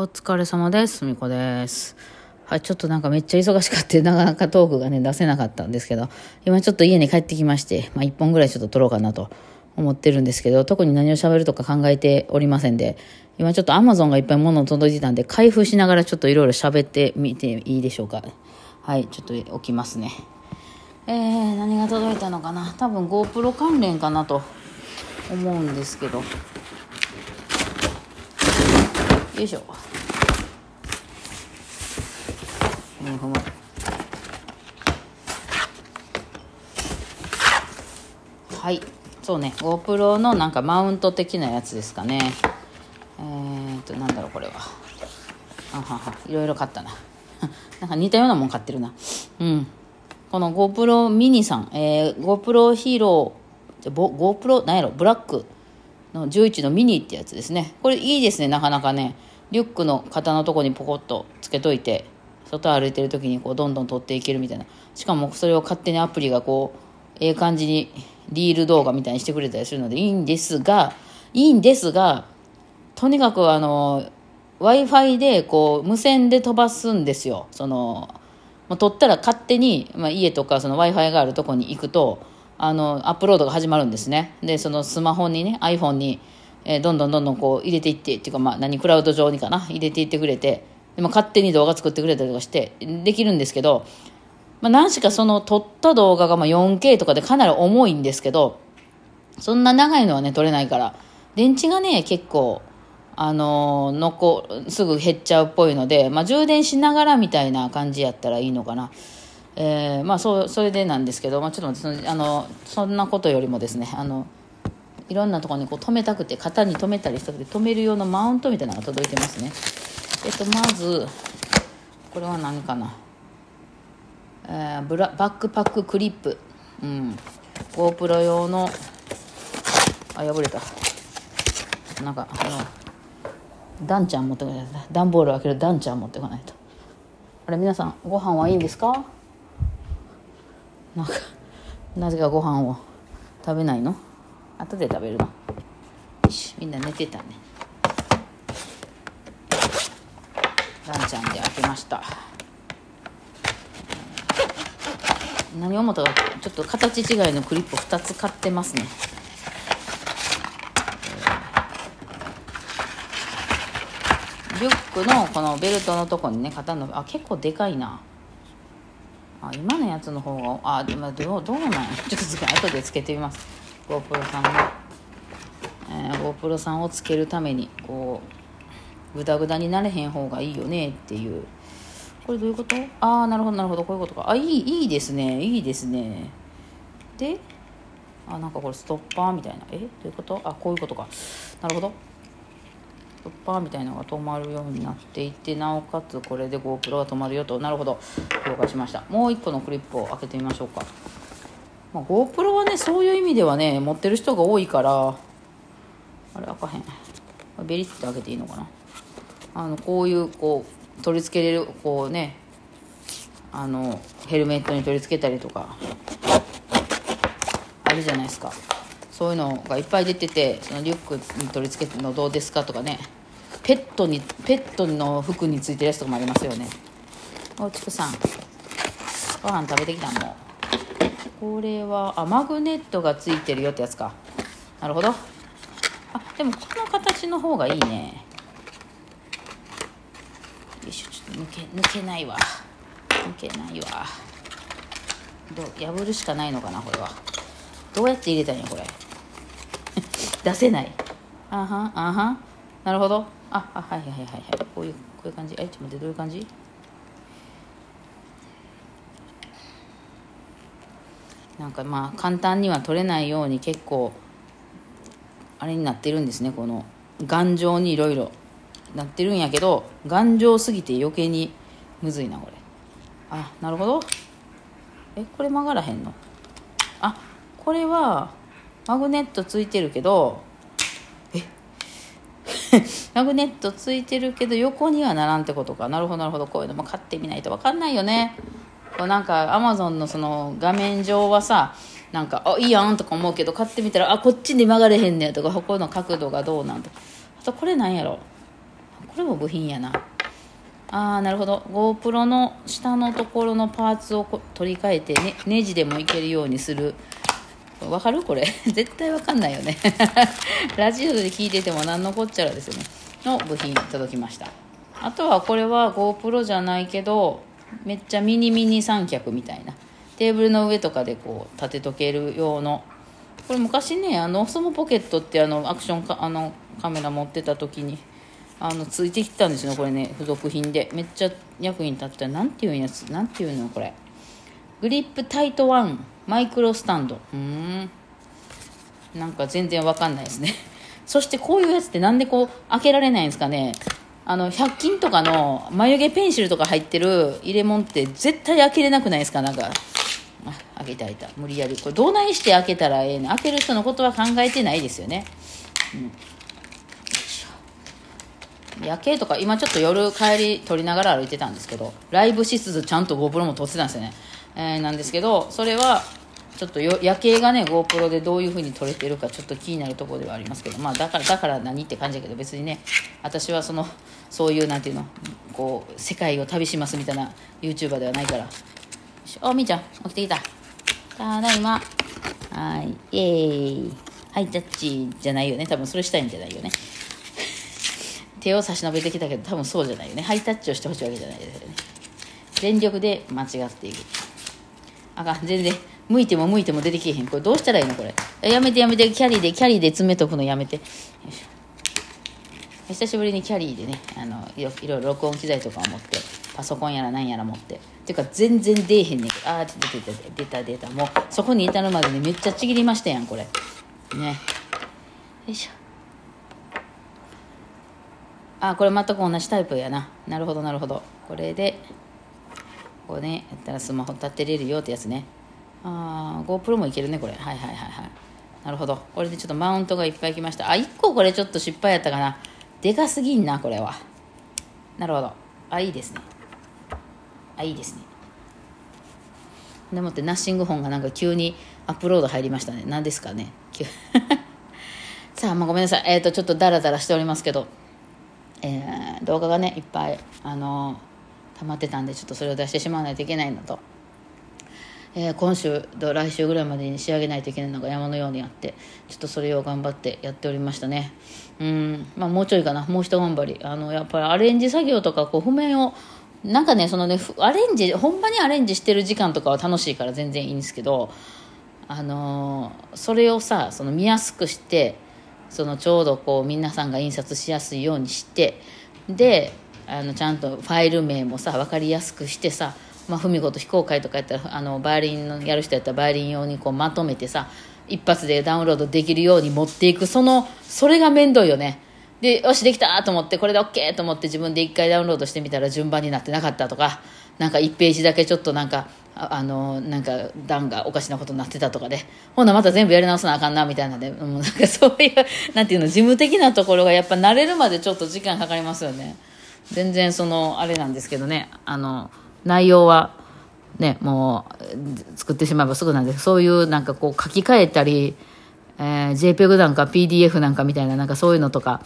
お疲れ様です。すみこです。はい、ちょっとなんかめっちゃ忙しかって、なかなかトークがね、出せなかったんですけど、今ちょっと家に帰ってきまして、まあ一本ぐらいちょっと撮ろうかなと思ってるんですけど、特に何を喋るとか考えておりませんで、今ちょっと Amazon がいっぱい物を届いてたんで、開封しながらちょっといろいろ喋ってみていいでしょうか。はい、ちょっと置きますね。えー、何が届いたのかな多分 GoPro 関連かなと思うんですけど。よいしょ。うんふむはい。そうね。GoPro のなんかマウント的なやつですかね。えー、っとなんだろうこれは。あはは。いろいろ買ったな。なんか似たようなもん買ってるな。うん。この GoPro ミニさん、えー、GoPro ヒーロー GoPro なんやろブラックの11のミニってやつですね。これいいですねなかなかね。リュックの肩のとこにポコッとつけといて。外歩いてる時にこうどんどん撮っていけるみたいな。しかもそれを勝手にアプリがこうええ感じにリール動画みたいにしてくれたりするのでいいんですがいいんですがとにかくあの w i f i でこう無線で飛ばすんですよ。その撮ったら勝手に、まあ、家とかその w i f i があるとこに行くとあのアップロードが始まるんですね。でそのスマホにね iPhone に、えーどんどんどんどんこう入れていってっていうかまあ何クラウド上にかな入れていってくれてでも勝手に動画作ってくれたりとかしてできるんですけど、まあ、何しかその撮った動画がま 4K とかでかなり重いんですけどそんな長いのはね撮れないから電池がね結構あの残すぐ減っちゃうっぽいので、まあ、充電しながらみたいな感じやったらいいのかな。えーまあそうそれでなんですけど、まあ、ちょっと待ってそのあのそんなことよりもですねあのいろんなところにこう止めたくて肩に止めたりしたくて止める用のマウントみたいなのが届いてますねえっとまずこれは何かな、えーブラバックパッククリップ。うん。GoPro 用のあ破れた。なんかあのダンちゃん持ってこないと。段ボール開けるダンちゃん持ってこないと。あれ皆さんご飯はいいんですか？なんかなぜかご飯を食べないの？後で食べるの。よしみんな寝てたね。ランちゃんで開けました。何を思ったかちょっと形違いのクリップ2つ買ってますね。リュックのこのベルトのとこにね肩の。あ結構でかいな。あ今のやつの方があでもどうどうなんちょっと後でつけてみます。GoPro さんの、えー、GoPro さんをつけるためにこうグダグダになれへん方がいいよねっていう。これどういうこと？ああなるほどなるほど。こういうことか。あいいいいですね。いいですね。であなんかこれストッパーみたいな。え？どういうこと？あこういうことか。なるほど。ストッパーみたいなのが止まるようになっていてなおかつこれで GoPro が止まるよと。なるほど。了解しました。もう一個のクリップを開けてみましょうか、まあ、GoPro はねそういう意味ではね持ってる人が多いからあれ開かへん。ベリッて開けていいのかな？あのこういうこう取り付けれるこうねあのヘルメットに取り付けたりとかあるじゃないですか。そういうのがいっぱい出ててそのリュックに取り付けるのどうですかとかね。ペットにペットの服についてるやつとかもありますよね。おちくさん。ご飯食べてきたもうこれはあマグネットがついてるよってやつか。なるほど。あでもこの形の方がいいねよいしょちょっと抜け抜けないわ。抜けないわ。どう破るしかないのかなこれは。どうやって入れたんやこれ。出せない。あはあはなるほど。ああはいはいはいはい。こういうこういう感じ。えちょっと待ってどういう感じ？なんかまあ簡単には取れないように結構あれになってるんですねこの頑丈にいろいろ。なってるんやけど頑丈すぎて余計にむずいなこれ。あなるほど。えこれ曲がらへんの？あこれはマグネットついてるけどえ？マグネットついてるけど横にはならんってことか。なるほどなるほど。こういうのも買ってみないと分かんないよね。こうなんかアマゾンのその画面上はさなんかあいいやんとか思うけど買ってみたらあこっちに曲がれへんねやとかここの角度がどうなんとあとこれなんやろ？れも部品やな。あーなるほど。GoPro の下のところのパーツを取り替えて、ね、ネジでもいけるようにする。わかる？これ。絶対わかんないよね。ラジオで聞いてても何のこっちゃらですよね。の部品届きました。あとはこれは GoPro じゃないけどめっちゃミニミニ三脚みたいな。テーブルの上とかでこう立てとける用のこれ昔ねあのそのポケットってあのアクションかあのカメラ持ってた時にあのついてきたんですよこれね付属品で。めっちゃ役に立った。なんていうやつなんていうのこれ。グリップタイトワンマイクロスタンド。うん。なんか全然わかんないですね。そしてこういうやつってなんでこう開けられないんですかね。あの100均とかの眉毛ペンシルとか入ってる入れ物って絶対開けれなくないですか？なんか。あ開けた開いた。無理やり。これどないして開けたらええね開ける人のことは考えてないですよね。うん。夜景とか今ちょっと夜帰り撮りながら歩いてたんですけどライブしつつちゃんと GoPro も撮ってたんですよね、えーなんですけどそれはちょっと夜景がね GoPro でどういう風に撮れてるかちょっと気になるところではありますけどまあだからだから何って感じだけど別にね私はそのそういうなんていうのこう世界を旅しますみたいな YouTuber ではないからおみーちゃん起きてきたただいまはいイエーイハイタッチじゃないよね多分それしたいんじゃないよね手を差し伸べてきたけど多分そうじゃないよね。ハイタッチをしてほしいわけじゃないですよね。全力で間違っていく。あかん。全然向いても向いても出てけへん。これどうしたらいいの？これ。やめてやめて。キャリーでキャリーで詰めとくのやめて。し久しぶりにキャリーでねあのいろいろいろ録音機材とかを持ってパソコンやらなんやら持って。っていうか全然出えへんねんああ出た出た出た出た。もうそこに至るまでねめっちゃちぎりましたやんこれ。ね。よいしょ。あこれ全く同じタイプやな。なるほどなるほど。これでこうねやったらスマホ立てれるよってやつね。ああ GoPro もいけるねこれ。はいはいはいはい。なるほど。これでちょっとマウントがいっぱいきました。あ1個これちょっと失敗やったかな。でかすぎんなこれは。なるほど。あいいですね。あいいですね。でもってナッシング本がなんか急にアップロード入りましたね。何ですかね。さあ、まあ、ごめんなさい。えっ、とちょっとダラダラしておりますけど。えー動画がねいっぱいあの溜まってたんでちょっとそれを出してしまわないといけないのと、えー今週と来週ぐらいまでに仕上げないといけないのが山のようにあってちょっとそれを頑張ってやっておりましたね。うんまあもうちょいかな。もう一頑張り。あのやっぱりアレンジ作業とかこう譜面をなんかねそのねアレンジほんまにアレンジしてる時間とかは楽しいから全然いいんですけどあのーそれをさその見やすくしてそのちょうどこう皆さんが印刷しやすいようにしてであのちゃんとファイル名もさ分かりやすくしてさまあ、文子と非公開とかやったらあのバイオリンのやる人やったらバイオリン用にこうまとめてさ一発でダウンロードできるように持っていくそのそれが面倒いよね。でよしできたと思ってこれで OK と思って自分で一回ダウンロードしてみたら順番になってなかったとかなんか1ページだけちょっとなんかあのなんか段がおかしなことになってたとかでほなまた全部やり直さなあかんなみたいなんで、う、なんか そういうなんていうの事務的なところがやっぱ慣れるまでちょっと時間かかりますよね。全然そのあれなんですけどねあの内容はねもう作ってしまえばすぐなんですそういうなんかこう書き換えたり、えー JPEG なんか PDF なんかみたいななんかそういうのとか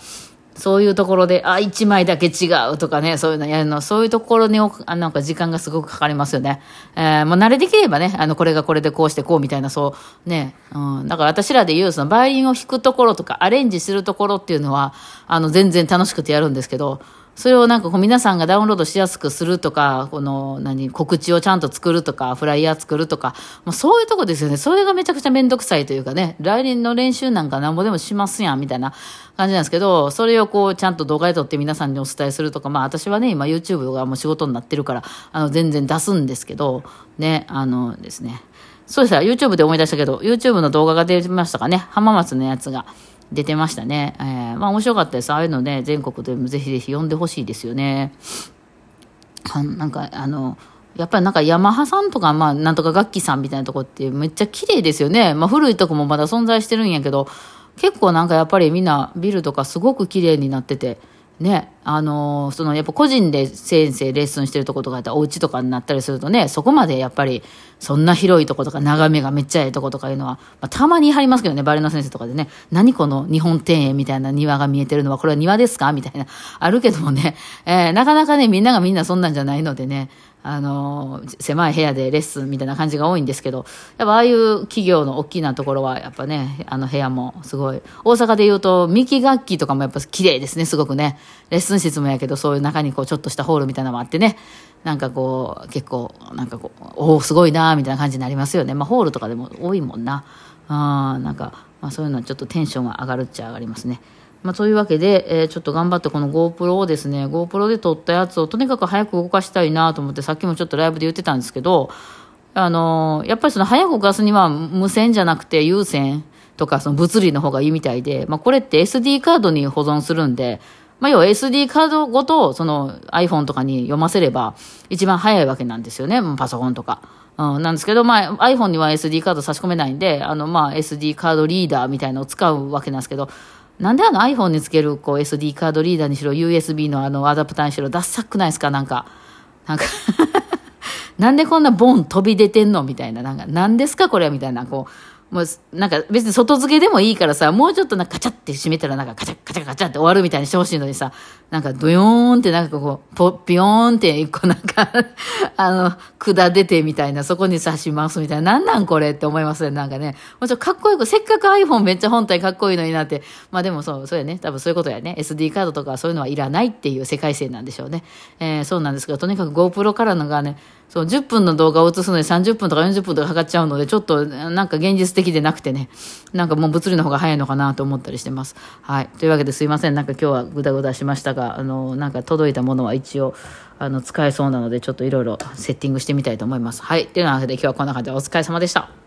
そういうところで、あ、1枚だけ違うとかね、そういうのやるの、そういうところにおあなんか時間がすごくかかりますよね。えー、もう慣れてきればね、あの、これがこれでこうしてこうみたいな、そう、ね、うん。だから私らで言う、その、バイオリンを弾くところとか、アレンジするところっていうのは、あの、全然楽しくてやるんですけど、それをなんかこう皆さんがダウンロードしやすくするとか、この何、告知をちゃんと作るとか、フライヤー作るとか、もうそういうとこですよね。それがめちゃくちゃめんどくさいというかね、来年の練習なんかなんぼでもしますやん、みたいな感じなんですけど、それをこうちゃんと動画で撮って皆さんにお伝えするとか、まあ私はね、今 YouTube がもう仕事になってるから、あの全然出すんですけど、ね、あのですね。そうですよ、YouTube で思い出したけど、YouTube の動画が出ましたかね、浜松のやつが。出てましたね。えー、まあ面白かったです。ああいうのね、全国でもぜひぜひ呼んでほしいですよね。はなんか、あの、やっぱりなんかヤマハさんとか、まあなんとか楽器さんみたいなとこってめっちゃ綺麗ですよね。まあ古いとこもまだ存在してるんやけど、結構なんかやっぱりみんなビルとかすごく綺麗になってて、ね、あのそのやっぱ個人で先生レッスンしてるとことかやったらお家とかになったりするとね、そこまでやっぱりそんな広いとことか眺めがめっちゃええとことかいうのは、まあ、たまに言い張りますけどね、バレエの先生とかでね、何この日本庭園みたいな庭が見えてるのは、これは庭ですか？みたいな、あるけどもね、えーなかなかね、みんながみんなそんなんじゃないのでね、あの狭い部屋でレッスンみたいな感じが多いんですけど、やっぱああいう企業の大きなところは、やっぱね、あの部屋もすごい、大阪で言うと、ミキ楽器とかもやっぱ綺麗ですね、すごくね。レッスン室もやけど、そういう中にこう、ちょっとしたホールみたいなのもあってね、なんかこう、結構、なんかこう、おお、すごいなーみたいな感じになりますよね。まあ、ホールとかでも多いもんな。あーなんか、まあ、そういうのはちょっとテンションが上がるっちゃ上がりますね。まあ、そういうわけで、えーちょっと頑張ってこの GoPro をですね、GoPro で撮ったやつをとにかく早く動かしたいなと思って、さっきもちょっとライブで言ってたんですけど、あのーやっぱりその早く動かすには無線じゃなくて有線とかその物理の方がいいみたいで、まあ、これって SD カードに保存するんで、まあ、要は SD カードごとその iPhone とかに読ませれば一番早いわけなんですよね、パソコンとか。うん、なんですけど、まあ、iPhone には SD カード差し込めないんで、あの、まあ、SD カードリーダーみたいなのを使うわけなんですけど、なんであの iPhone につけるこう SD カードリーダーにしろ、USB のあのアダプターにしろ、ダッサくないですか？なんか。なんか なんでこんなボン飛び出てんの？みたいな。なんか、なんですかこれ？みたいな。こう、もう、なんか別に外付けでもいいからさ、もうちょっとなんかカチャって閉めたらなんかカチャカチャカチャって終わるみたいにしてほしいのにさ、なんかドヨーンってなんかこう、ポピヨーンって一個なんか、あの、管出てみたいな、そこに刺しますみたいな、なんなんこれって思いますね。なんかね。もうちょっとかっこよく、せっかく iPhone めっちゃ本体かっこいいのになって。まあでもそう、そうやね。多分そういうことやね。SD カードとかそういうのはいらないっていう世界線なんでしょうね。えーそうなんですけど、とにかく GoPro からのがね、そう、10分の動画を映すのに30分とか40分とかかかっちゃうので、ちょっとなんか現実的でなくてね、なんかもう物理の方が早いのかなと思ったりしてます。はい。というわけですいません。なんか今日はぐだぐだしましたが、あの、なんか届いたものは一応、あの、使えそうなので、ちょっといろいろセッティングしてみたいと思います。はい。というわけで今日はこんな感じでお疲れ様でした。